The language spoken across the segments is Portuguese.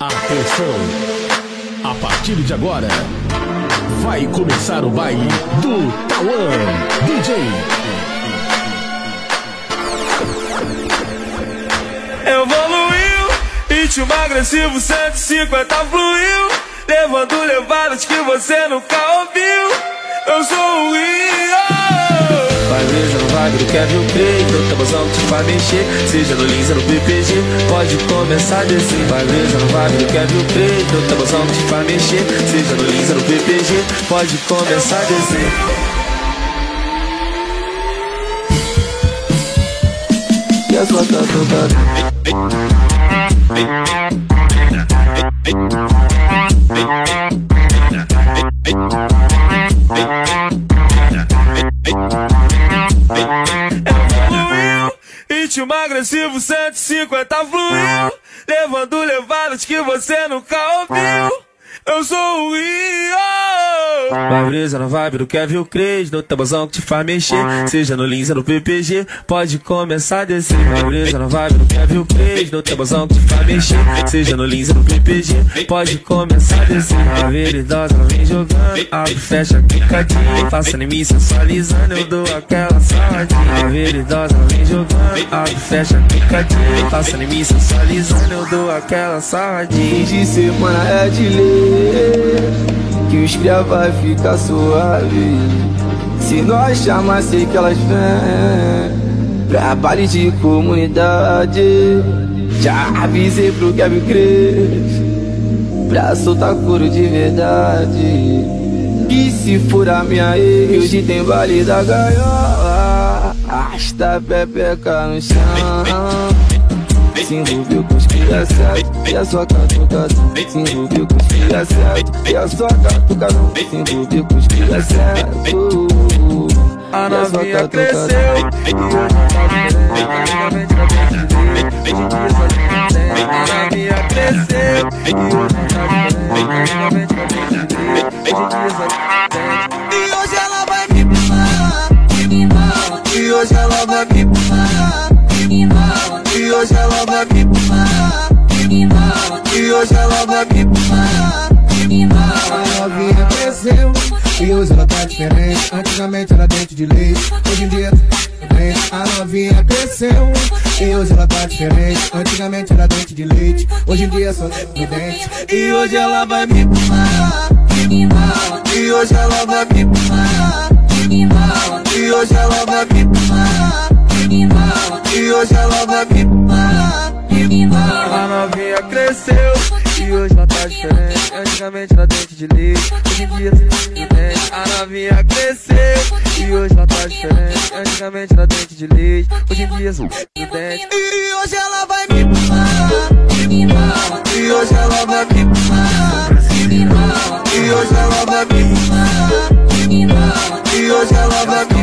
Atenção! A partir de agora, vai começar o baile do Tauan DJ. Evoluiu, ritmo agressivo 150 fluiu, levando levadas que você nunca ouviu. Eu sou o Rio. Vai milagre que eu creio Teu tambozão te vai mexer. Seja no Lins ou no PPG Pode começar a descer. Vai igreja no vale que eu creio Teu te vai mexer. Seja no Lins ou no PPG Pode começar a descer. As notas todas. Thank ritmo agressivo 150 fluiu, levando levadas que você nunca ouviu. Eu sou o Rio. Vai brisa na vibe do Kevin Craig No tabuzão que te faz mexer. Seja no Lins ou no PPG Pode começar a descer. Vai brisa na vibe do Kevin Craig No tabuzão que te faz mexer. Seja no Lins ou no PPG Pode começar a descer. A veridosa vem jogando Abre, fecha, picadinho Passa em mim sensualizando Eu dou aquela saladinha. A veridosa vem jogando Abre, fecha, picadinho Passa em mim sensualizando Eu dou aquela saladinha. De semana é de ler Que os cria vai ficar suave. Se nós chamar, sei que elas vêm. Pra baile de comunidade Já avisei pro Kevin Cres Pra soltar couro de verdade. E se for a minha ex Hoje tem baile da gaiola. Arrasta a pepeca no chão se envolveu com os criaçados, e a sua catucada, se envolveu com os criaçados, e a sua catucada, se envolveu com os criaçados. A novinha cresceu, e eu não tava A novinha cresceu, e eu E hoje ela vai me pular, e hoje ela vai me hoje ela vai me pular E hoje ela vai me pular A novinha cresceu e hoje ela tá diferente. Antigamente era dente de leite, hoje em dia tá. A novinha cresceu e hoje ela tá diferente. Antigamente era dente de leite, hoje em dia só dente. E hoje ela vai me pular E hoje ela vai me pular E hoje ela vai me pular E hoje ela vai me pular A novinha cresceu E hoje ela tá diferente. Antigamente era dente de leite Hoje em dia tá diferente. A novinha cresceu E hoje ela tá diferente. Antigamente era dente de leite Hoje em dia dente. E hoje ela vai me pular E hoje ela vai me pular E hoje ela vai me pular E hoje ela vai me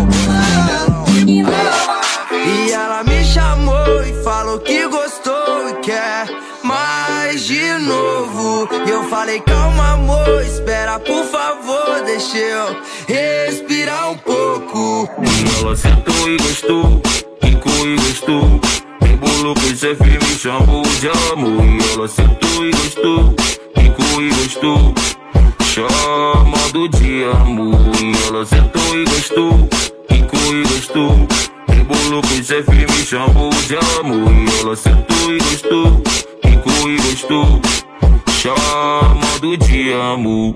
Ela sentou e gostou, quicou e gostou. Embolou com chefe me chamou de amor. E ela sentou e gostou, quicou e gostou. Chamando de amor. E ela sentou e gostou, quicou e gostou. Embolou com chefe me chamou de amor. E ela sentou e gostou, quicou e gostou. Chamando de amor.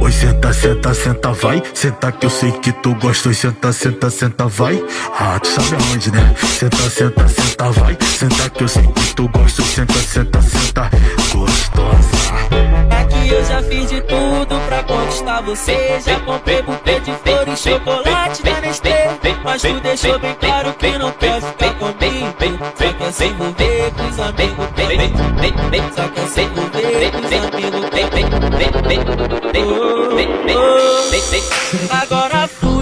Oi, senta, senta, senta, vai. Senta que eu sei que tu gosta. Oi, senta, senta, senta, vai. Ah, tu sabe aonde, né? Senta, senta, senta, vai. Senta que eu sei que tu gosta. Oi, senta, senta, senta, gostosa. Eu já fiz de tudo pra conquistar você. Já comprei buquê de flor e chocolate da Nestlé. Mas tu deixou bem claro que não quer ficar comigo. Só quer se envolver com os amigos. Vem, vem, vem. Só quer se envolver com os amigos. Vem, vem, vem, vem. Agora fui.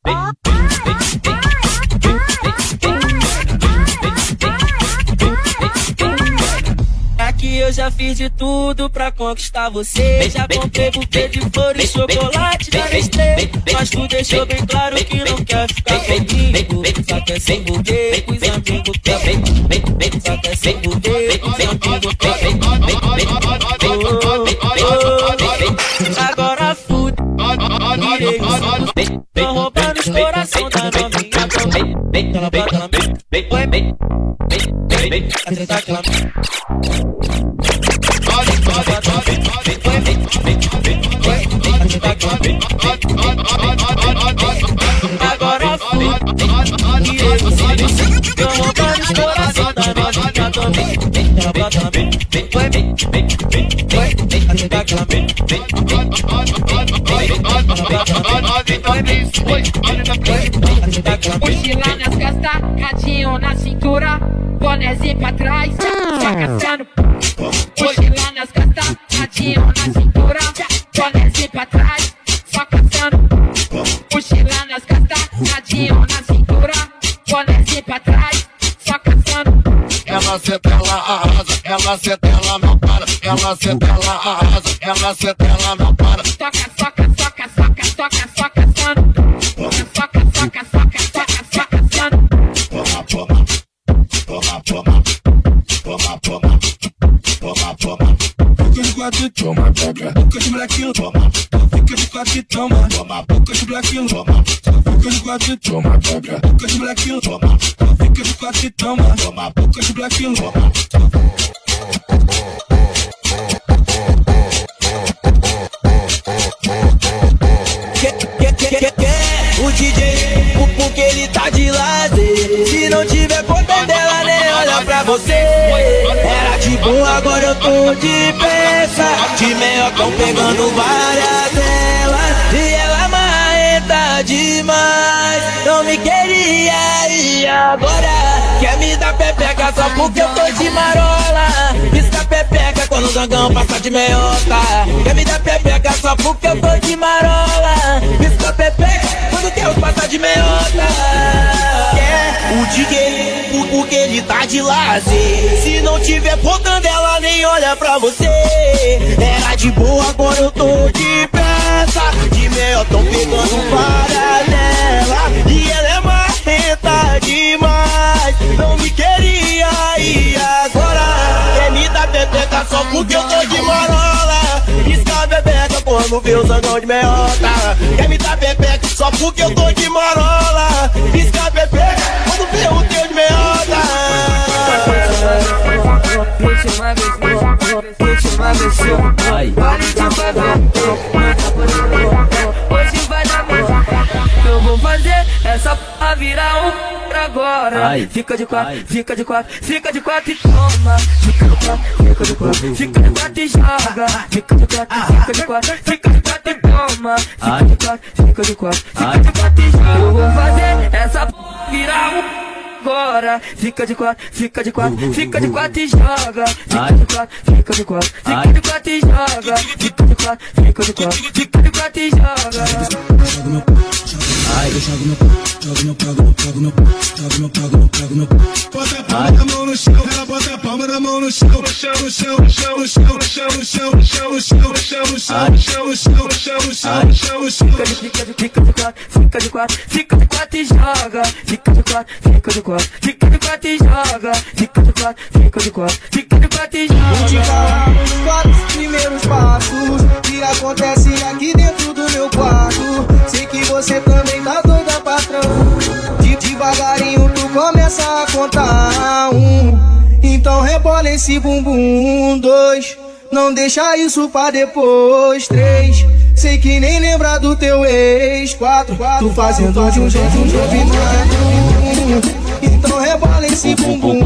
vem, vem, vem. tudo pra conquistar você. Já comprei buquê de flores, chocolate da Nestlé. Mas tu deixou bem claro que não quer ficar comigo. Só quer se envolver com os amigos que Só quer se envolver com os amigos que Agora fude, virei o Tô roubando os coração da novinha também. Ela bota, ela aquela. Agora fui e eu você Deu vontade de coração da novinha também Trava também, vem, vai, vem, vem, vem, vem vem, que vem, vem, vem Mochila nas costas, cadinho na cintura Bonézinho pra trás, ah. só caçando senta, ela arrasa, ela senta, ela não para, ela senta, ela arrasa, ela senta, ela não para. Soca, soca, soca, soca, caçando. Soca, soca, soca, soca, soca, caçando. Toma, toma, toma, toma, toma, toma, toma, toma. Boca quatro, toma, pega. Boca de molequinho, toma. Fica de quatro, toma. Toma, boca de molequinho, toma. Boca de quatro, toma, pega. Boca de molequinho, toma. Fica de quatro, toma. Toma, boca de molequinho, toma. O DJ, o porque ele tá de lazer. Se não tiver conta dela, nem olha pra você. Era de boa, agora eu tô de peça. De meiocão pegando várias delas. E ela marreta demais. Não me queria e agora quer me dar pepeca só porque eu tô de marola. Pisca pepeca quando o zangão passa de meiota. Quer me dar pepeca só porque eu tô de marola. Pisca pepeca quando Deus passa de meiota. O DJ, porque ele tá de lazer. Se não tiver botando ela, nem olha pra você. Era de boa, agora eu tô de peça. De meiotão pegando várias dela. E ela é marrenta demais. Não me queria e agora quer me dar pepeca só porque eu tô de marola. Pisca bebeca quando vê o zangão de meiota. Quer me dar pepeca só porque eu tô de marola. Ai. pare de fazer. Hoje vai dar merda. Eu vou fazer essa p virar um agora. Ai. Fica de quatro, Ai. fica de quatro, fica de quatro e toma. Fica de quatro, fica de quatro, fica de quatro e joga. Fica de quatro, fica de quatro, fica de quatro e toma. Fica de quatro, fica de quatro, fica de quatro e joga. Eu vou fazer essa p virar um agora. Fica de quatro, fica de quatro, fica de quatro e joga. Fica Ai. de quatro, fica de quatro, fica Ai. de quatro e joga. Fica de quatro, fica de quatro, fica de quatro e joga. Bota a palma da mão no chão, ela bota a no chão, no chão, no chão, no chão, no chão, no chão, no chão, no chão, no chão, no chão, no chão, no chão, no chão, no chão, no chão, no chão, no chão. Fica de, fica de, fica de quatro, fica de quatro, fica de quatro e joga. Fica de quatro, fica de quatro, fica de quatro e joga. Fica de quatro, fica de quatro, fica de quatro e Vou te joga. falar os quatro primeiros passos que acontecem aqui dentro do meu quarto. Sei que você também tá doida, patrão. De devagarinho tu começa a contar um. Então rebola esse bumbum. Dois, não deixa isso pra depois. Três, sei que nem lembra do teu ex. Quatro, tu fazendo de um jeito combinado. Então rebola esse bumbum.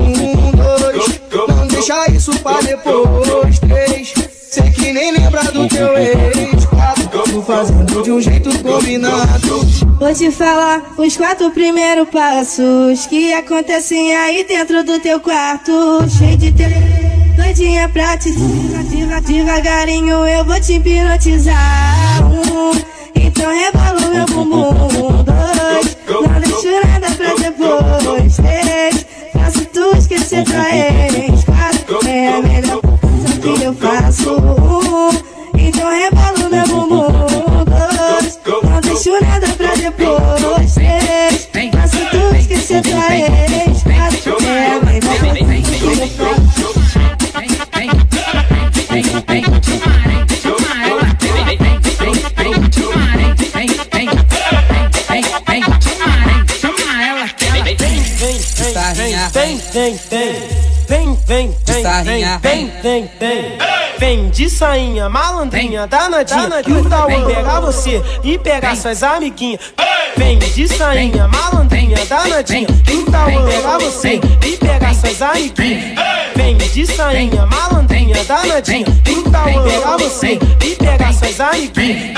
Dois, não deixa isso pra depois. Três, sei que nem lembra do teu ex. Quatro, tu fazendo de um jeito combinado. Vou te falar os quatro primeiros passos que acontecem aí dentro do teu quarto. Cheio de tele, doidinha pra te Deva- Devagarinho eu vou te hipnotizar. Um, então rebola o meu bumbum. Dois, não deixo nada pra depois. Três, faço tu esquecer tua ex. Quatro, é a melhor coisa que eu faço um. Então rebolo nada pra depois. Três, faço tu esquecer tua ex. Quatro, é, vem, vem, vem, vem, Vem, vem, vem. Vem, vem, vem, vem, vem, vem, vem. Vem de sainha, malandrinha, danadinha. Que o Tauan pegar você e pegar suas amiguinhas. Vem de sainha, malandrinha, danadinha. Que o Tauan pegar você e pegar suas amiguinhas. Vem. De sainha, malandrinha, danadinha. Que o Tauan pegar você e pegar suas amiguinhas.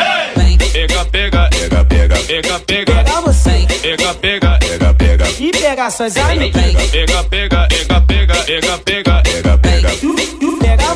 Pega, pega, pega, pega, pega, pega. Pegar você. Pega, pega, pega, pega. e pegar suas amiguinhas. Pega, pega, pega, pega, pega, pega, pega, pega.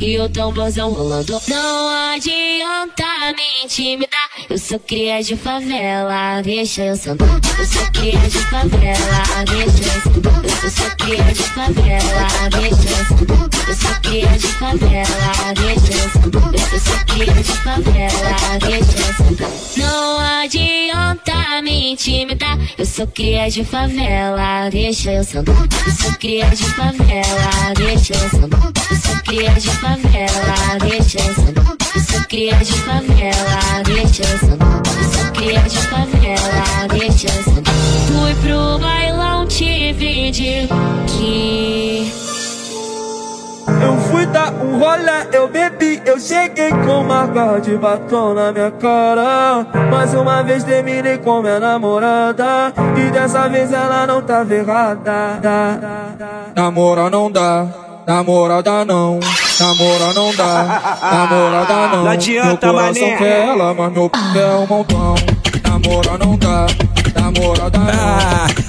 e o tamborzão rolando. Não adianta me intimidar, eu sou cria de favela, deixa eu sentar. Eu sou cria de favela, deixa eu sentar. Eu sou cria de favela, deixa eu sentar. Eu sou cria de favela, deixa eu sentar. Eu sou cria de favela, deixa eu sentar. Não adianta me intimidar, eu sou cria de favela, deixa eu sentar. Eu sou cria de favela, deixa eu sentar. Eu sou cria de favela, deixa sentar. Eu sou cria de favela, deixa sou cria de favela, deixa. Fui pro bailão, te vi de que Eu fui dar um rolê, eu bebi, eu cheguei com marca de batom na minha cara. Mais uma vez terminei com minha namorada. E dessa vez ela não tava errada. Namora não dá, namorada não. Namora não dá, namorada não. Não adianta, meu coração mané. quer ela, mas meu p é um montão. Namora não dá, namorada não.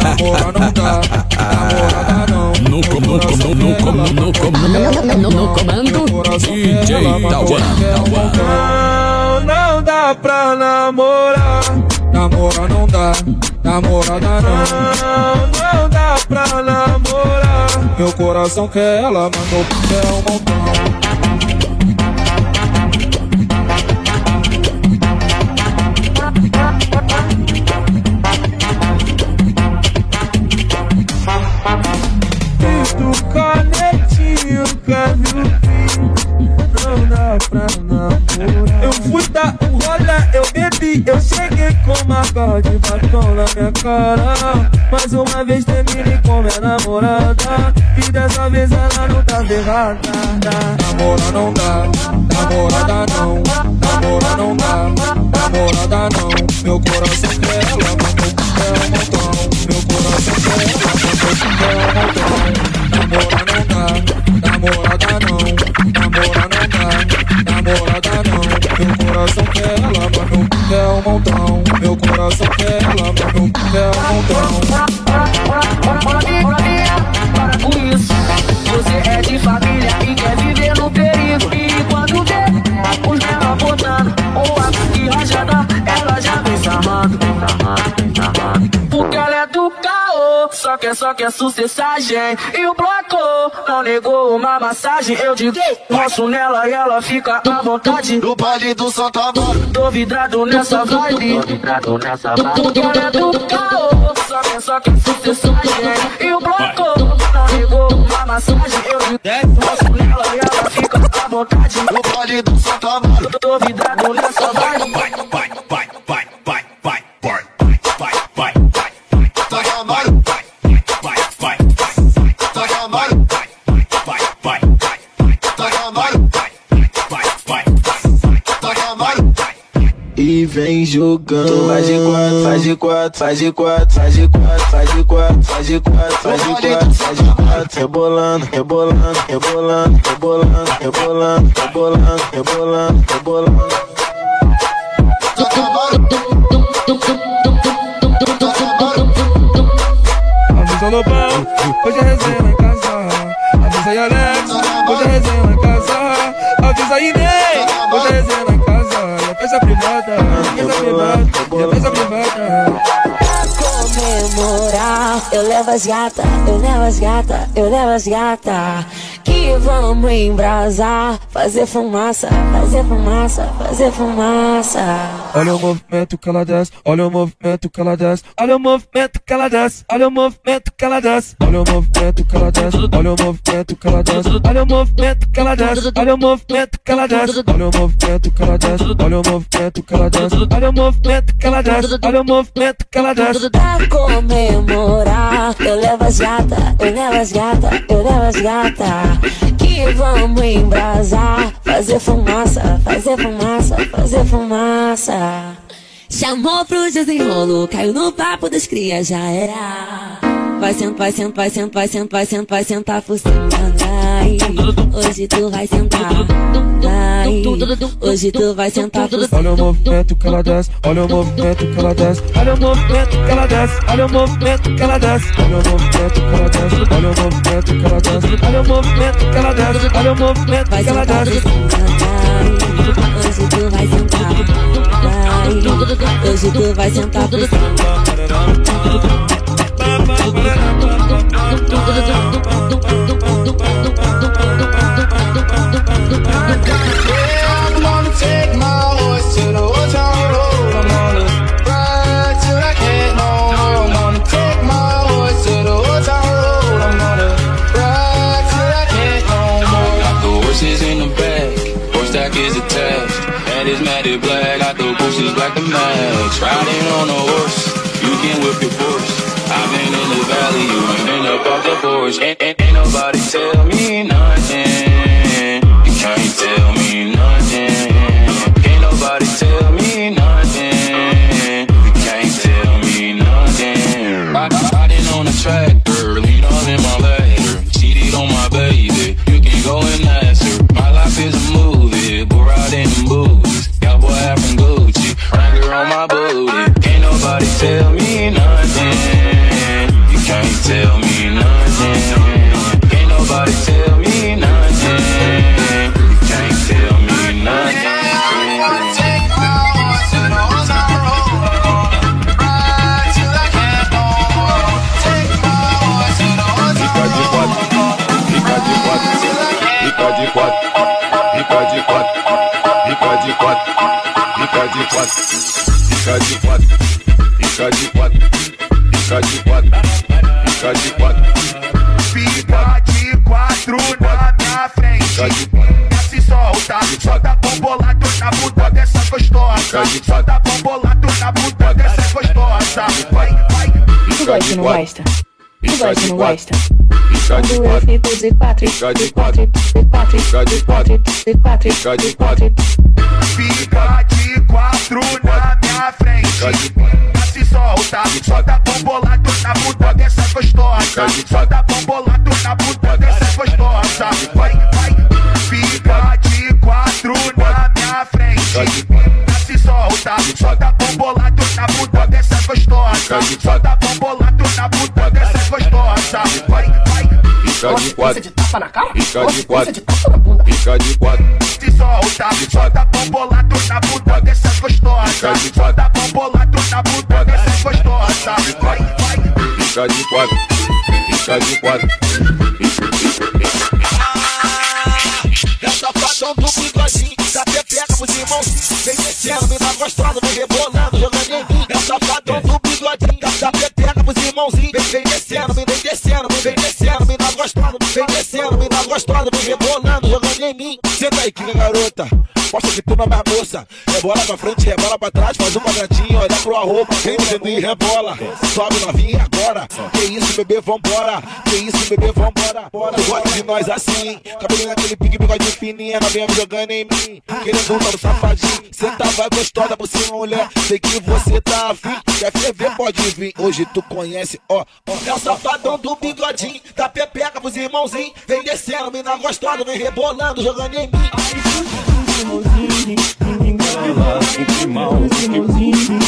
Namora não dá, namorada não. No comando, no, no, comando, no comando, no comando, DJ Tauan. Não, não dá pra namorar. Namora não dá, namorada não. Não, dá pra namorar. Meu coração quer ela, mas meu p é um montão. Canetinho, dá pra namorar Eu fui dar um rolê, eu bebi Eu cheguei com marca de batom na minha cara Mais uma vez terminei com minha namorada E dessa vez ela não tá errada Namora não dá, namorada não. Namora não dá, namorada não. Meu coração quer ela, meu p é um montão. Meu coração quer ela, meu p é um montão. Namora não dá, não namorada não. Meu coração quer ela, mas meu p é um montão. Meu coração quer ela, mas meu p é um montão. Para com isso, você é de família e quer viver no perigo. E quando vê os menor botando ou a quer, só quer sucessagem. E o bloco não negou uma massagem. Eu digo, roço nela e ela fica à vontade. No baile do Santa Bárbara. Tô vidrado nessa vibe. Tô vidrado nessa vibe. Ela é do caô, só quer, só quer sucessagem. E o bloco não negou uma massagem. Eu digo, roço nela e ela fica à vontade. No baile do Santa Bárbara. Tô vidrado nessa vibe. Vem jogando. Faz de quatro, faz de quatro, faz de quatro, faz de quatro, faz de quatro, faz de quatro, faz de quatro, faz de quatro. Rebolando, rebolando, rebolando, rebolando, rebolando, rebolando, rebolando, rebolando. Avisa Lobão, hoje é resenha lá em casa. Avisa aí Alex, hoje é resenha lá em casa. Avisa aí Ney, hoje é resenha lá em. A festa privada, festa privada, a festa privada. Comemorar, eu levo as gata, eu levo as gata, eu levo as gata. Que vamos embrasar, fazer fumaça, fazer fumaça, fazer fumaça. Olha o movimento que ela desce, olha o movimento que ela desce, olha o movimento que ela desce, olha o movimento que ela desce, olha o movimento que ela desce, olha o movimento que ela desce, olha o movimento que ela desce, olha o movimento que ela desce, olha o movimento que ela desce, olha o movimento que ela desce, olha o movimento que ela desce, olha o movimento que ela desce. Pra comemorar, eu levo as gata, eu levo as gata, eu levo as gata. Que vamos embrasar, fazer fumaça, fazer fumaça, fazer fumaça. Chamou pro desenrolo, caiu no papo dos cria, já era. Vai sentar, vai sentar, vai sentar, vai sentar, vai sentar, vai sentar por cima, vai. Hoje tu vai sentar, vai. Hoje tu vai sentar. Olha o movimento que ela desce, olha o movimento que ela desce, olha o movimento que ela desce, olha o movimento que ela desce, olha o movimento que ela desce, olha o movimento que ela desce, olha o movimento que ela desce, olha o movimento que ela desce. Hoje tu vai sentar, vai. Hoje tu vai sentar por cima. Bushes black match. Riding on a horse, you can whip your Porsche. I've been in the valley, you ain't been up off the porch. Não gosta? Quando eu quatro, fico de quatro, fica de quatro, de quatro, fica de quatro, de quatro, de quatro. Fica de quatro na minha frente. Desce solta, solta bombolado na bunda dessa gostosa. Solta bombolado na bunda dessa gostosa. Vai, vai. Fica de quatro na minha frente. Desce solta, solta bombolado na bunda dessa gostosa. Solta bombolado fica de quatro, tapa na cara? fica de quatro, tapa na bunda. fica de quatro, Se solta, solta bombolado na bunda dessa gostosa. Solta bombolado na bunda dessa gostosa. Vai, vai. fica de quatro, fica de quatro. É o safadão do bigodinho Da pepeca pros irmãos Vem descendo, me dá gostosa Vem descendo, me dá gostosa Vem rebolando, jogando em mim Senta aí, que garota. Mostra que tu não é mais moça. Rebola pra frente, rebola pra trás. Faz um quadradinho, olha pro arroba. Vem dizendo e rebola. Sobe novinha agora. Que isso, bebê, vambora. Que isso, bebê, vambora. Tu gosta de nós assim. Cabelinho naquele pique, bigode fininho Novinha me jogando em mim. Querendo um no safadinho. Senta, vai gostosa por cima, mulher. Sei que você tá afim. Quer ferver, pode vir. Hoje tu conhece, ó, ó. É o safadão do bigodinho. Da pepeca pros irmãozinhos. Vem descendo, mina gostosa Vem rebolando, jogando em mim Limousine,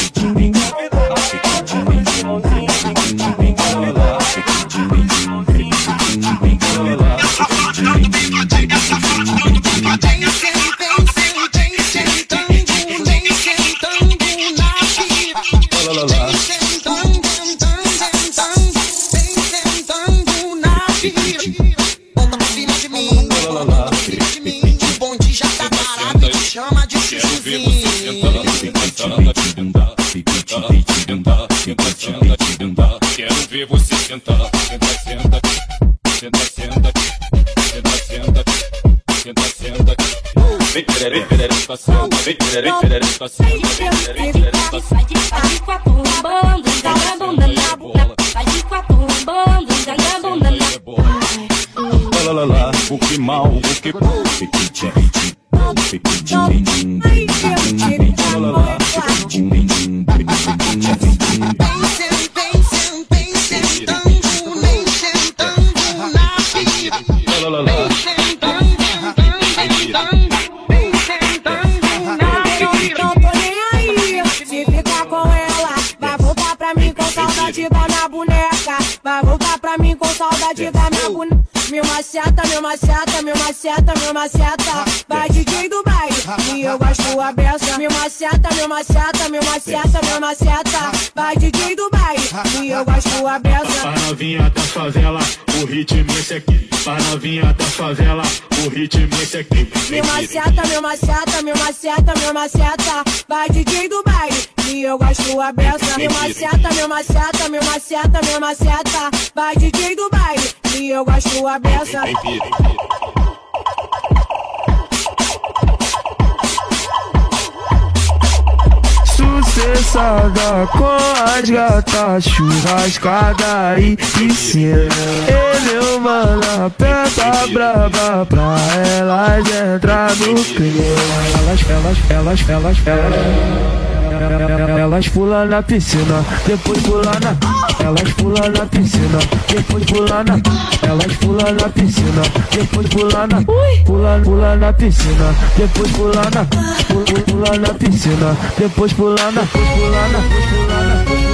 meu maceta, meu maceta, meu maceta. Vai DJ do baile, e eu gosto a beça. A novinha da favela, o ritmo esse aqui. A novinha da favela, o ritmo esse aqui. Meu maceta, meu maceta, meu maceta, meu maceta. Vai DJ do baile, e eu gosto a beça. Meu maceta, meu maceta, meu maceta, meu maceta. Vai DJ do baile, e eu gosto a beça. Sucessada com as gatas, churrascada e piscina. Ele é uma aperta braba pra elas entrar no clima. Elas, elas, elas, elas, elas. Elas pulam na piscina, depois pulam na. Elas pulam na piscina, depois pulam na. Elas pulam na piscina, depois pulam na. Pula, pula na piscina, depois pulam na. Pula, pula na piscina, depois pular na. Depois pular na. Depois pular na.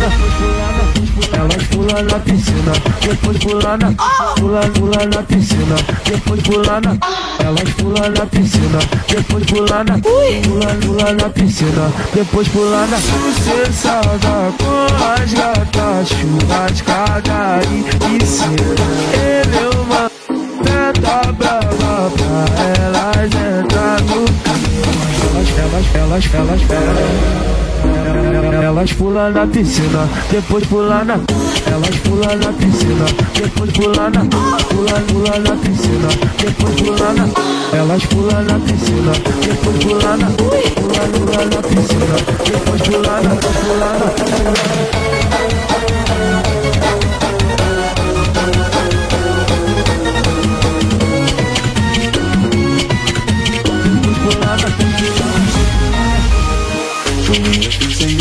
Na. Elas pulam na piscina, depois pular na. Pula, pula na piscina, depois pular na. Elas pulam na piscina, depois pular na. Pula, pula na piscina, depois pular na. Sucessada com as gatas, churrascada e piscina. Ele é uma peta brava pra elas entrar no clima. Elas, elas, elas, elas, elas. Elas pulam na piscina, depois pulam na. Elas pulam na piscina, depois pulam na. Pula, pula na piscina, depois pulam na. Elas pulam na piscina, depois pulam na. Pula, pula na piscina, depois pulam na. Pular na.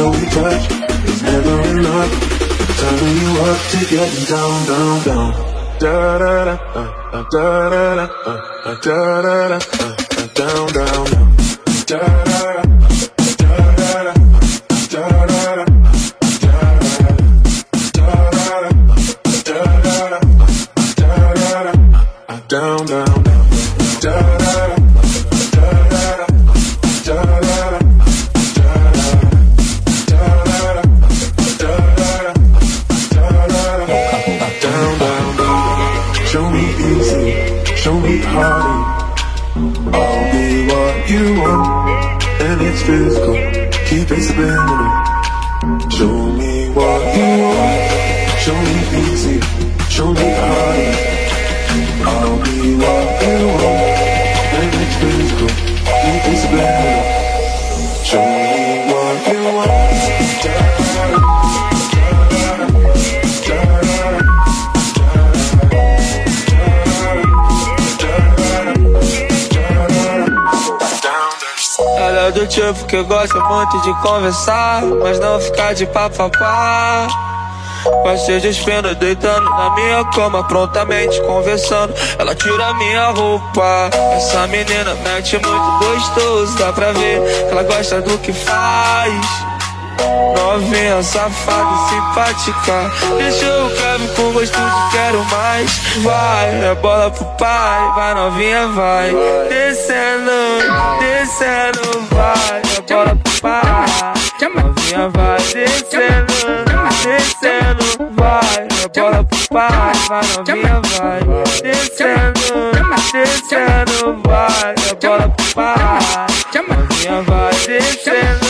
Way we touch is never enough. Turning you up to getting down, down, down. Da da da, uh, da da da, uh, da da da, uh, down, down, down. Da da da. Que gosta muito de conversar, mas não ficar de papapá. Vai se despindo, deitando na minha cama, prontamente conversando. Ela tira minha roupa. Essa menina mete muito gostoso, dá pra ver que ela gosta do que faz. Novinha, safada e simpática. Deixou o Kevin com gosto de quero mais. Vai, é bola pro pai Vai novinha, vai. Descendo, descendo Vai, é bola pro pai. Novinha, vai Descendo, descendo Vai, é bola pro pai Vai novinha, vai. Descendo, descendo Vai, é bola pro pai Novinha, vai Descendo,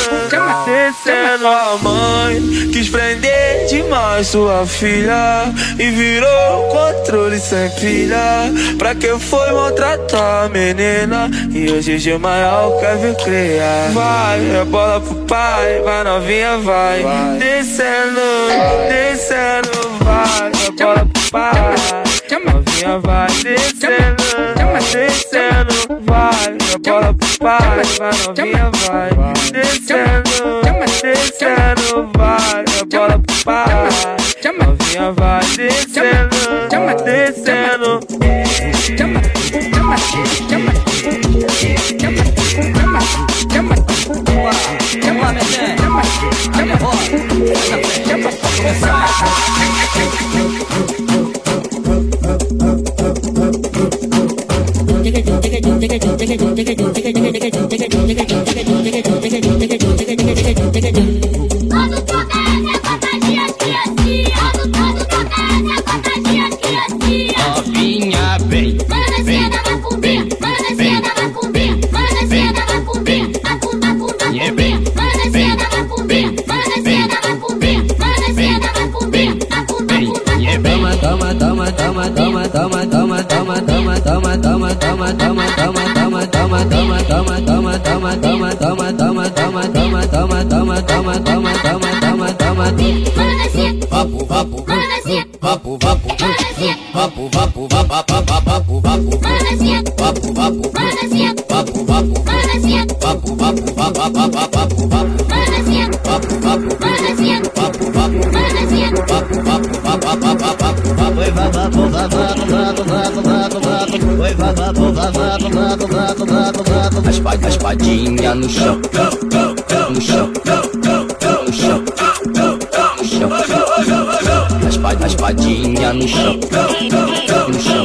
descendo. A mãe quis prender demais sua filha E virou controle sem pilha Pra que foi maltratar a menina? E hoje de maior quer vir criar Vai, é bola pro pai Vai novinha, vai. Descendo, descendo Vai, é bola pro pai. Novinha vai descendo, vai, vai novinha vai Descendo, descendo vai A bola pro pai Novinha vai descendo, descendo Olha, neném, olha, roda, na frente, começar. Toma, toma, toma, toma, toma, toma, toma, toma, toma, toma, toma, toma, toma, toma, Vapo, vapo, vapo, vapo, vapo, vapo, vapo, vapo, A espadinha no chão, no chão, no chão, no chão. A espadinha no chão, no chão,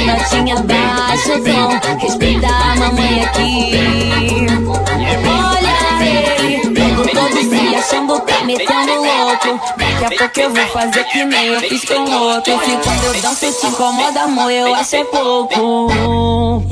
Notinha baixo tom, respeita a mamãe aqui. Olha ele, todo todo se achando tá metendo louco. Daqui a pouco eu vou fazer que nem eu fiz com outro. Quando eu danço te incomoda, amor, eu acho é pouco.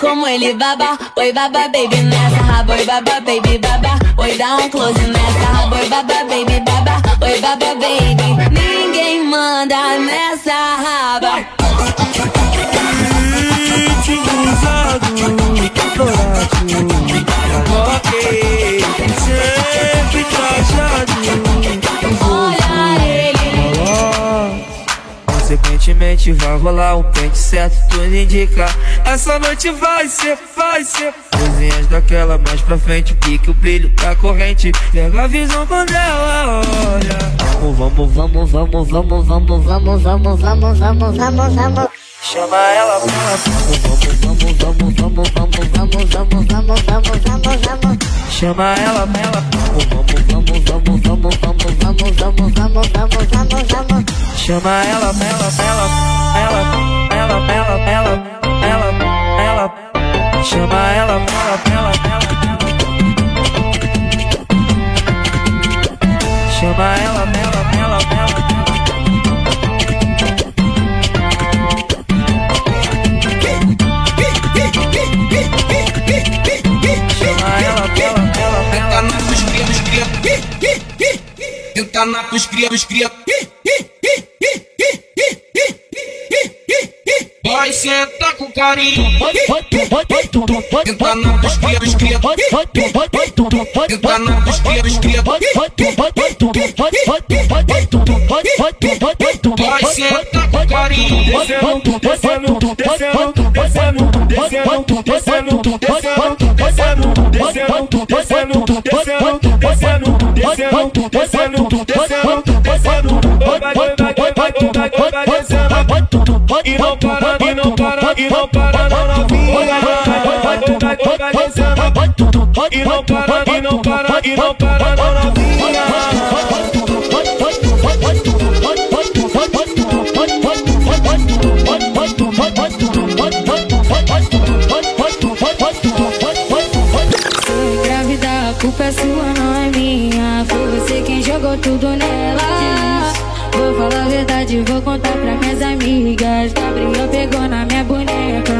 Como ele baba, oi baba baby nessa. Raba, oi baba baby baba, oi dá um close nessa. Raba, oi baba baby baba, oi baba baby. Ninguém manda nessa raba. Ok, sempre trajado Consequentemente vai rolar um pente certo, tudo indica Essa noite vai ser, vai ser Coisinhas daquela mais pra frente Pique o brilho da corrente Pega a visão quando ela olha Vamos, vamos, vamos, vamos, vamos, vamos, vamos, vamos, vamos, vamos, vamos Chama ela pra Vamos, vamos, vamos, vamos, vamos, vamos, vamos, vamos, vamos, vamos, Chama ela ela Vamos, vamos, vamos, vamos, vamos, vamos, vamos, vamos, vamos, vamos, Chama ela, ela, ela, ela, ela, ela, ela, ela, ela Chama ela, ela, ela, ela Chama ela, ela Pros cria, pros cria. Vai sentar com carinho. Tenta na pros cria, pros cria. Pros cria, pros cria. Vai sentar com carinho. Descendo, descendo, descendo, descendo, descendo, descendo, descendo, descendo, e não para, não novinha. Vai, vai, vai descendo. E não para, e não para, e não para, não novinha. Se engravidar, a culpa é sua, não é minha. Foi você quem jogou tudo nela. Vou contar pra minhas amigas. Gabriel pegou na minha boneca.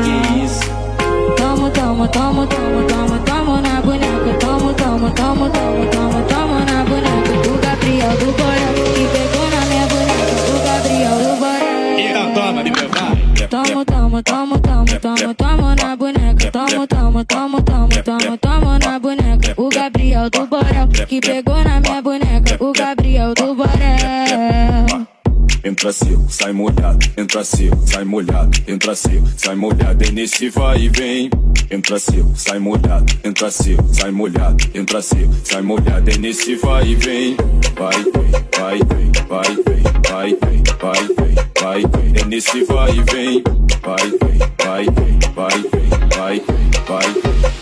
Tomo, tomo, tomo, tomo, tomo, tomo na boneca. Tomo, tomo, tomo, tomo, tomo, tomo na boneca. Do Gabriel do Borel, que pegou na minha boneca. Do Gabriel do Borel. Então toma, me vai. Tomo, tomo, tomo, tomo, tomo, tomo na boneca. Tomo, tomo, tomo, tomo, tomo, tomo na boneca. O Gabriel do Borel, que pegou na minha boneca. O Gabriel do Borel. Entra seco, sai molhado, entra seco, sai molhado, entra seco, sai molhado, é nesse vai e vem. Entra seco, sai molhado, entra seco, sai molhado, entra seco, sai molhado, é nesse vai e vem. Vai, vem, vai, vem, vai, vem, vai, vem, vai, vem, vai, vem, é nesse vai e vem. Vai, vem, vai, vem, vai, vem, vai, vai,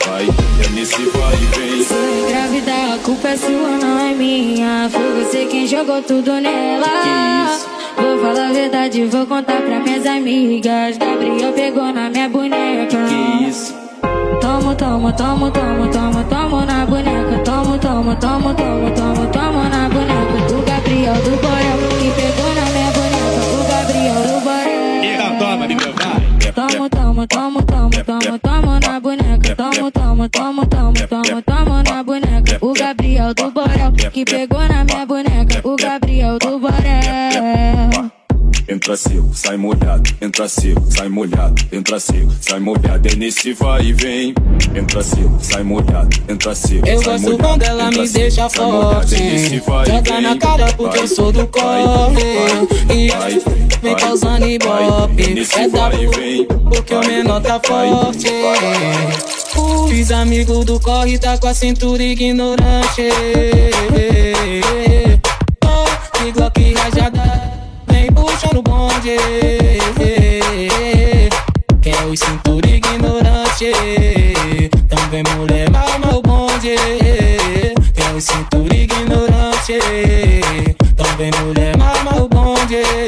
vai, é nesse vai e vem. Se eu engravidar, a culpa é sua, não é minha. Foi você quem jogou tudo nela. Vou falar a verdade, vou contar pra minhas amigas. Gabriel pegou na minha boneca. Tomo, tomo, tomo, tomo, tomo, tomo na boneca. Tomo, tomo, tomo, tomo, tomo, tomo na boneca. Do Gabriel do Borel, que pegou na minha Tomo, tomo, tomo, tomo, tomo, tomo na boneca. Tomo, tomo, tomo, tomo, tomo, tomo na boneca. O Gabriel do Borel, que pegou na minha boneca. O Gabriel do Borel. Entra seco, sai molhado, entra seco, sai molhado, entra seco, sai molhado, é nesse vai e vem. Entra seco, sai molhado, entra seco, Eu sai gosto molhado, quando ela entra me seco, deixa sai molhado, forte. é nesse vai e Joga vem. na cara porque Vai, eu sou do corre. vai, E vai, vem vai, causando ibope. É W vem. porque o menor tá forte. Os amigos do corre tá com a cintura ignorante. Oh, que Glock rajada, vem puxando o bonde. Quem é o cintura ignorante? Também mulher mama o bonde. Quem é o cintura ignorante? Também mulher mama o bonde.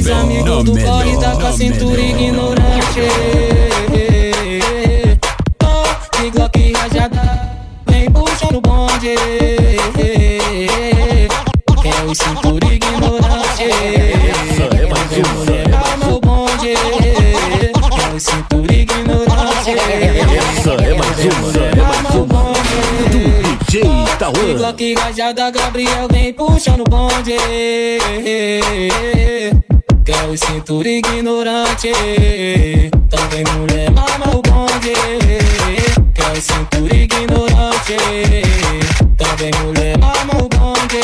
Os amigos do corre tá com a cintura ignorante. Oh, que Glock rajada, vem puxando o bonde. É o cintura ignorante? Vem mulher, ama o bonde. É o cintura ignorante? Essa é mais uma, Caô. Glock Gabriel vem puxando o bonde. Quer o cintura ignorante. Também mulher mama o bonde. Quer o cintura ignorante. Também mulher mama o bonde.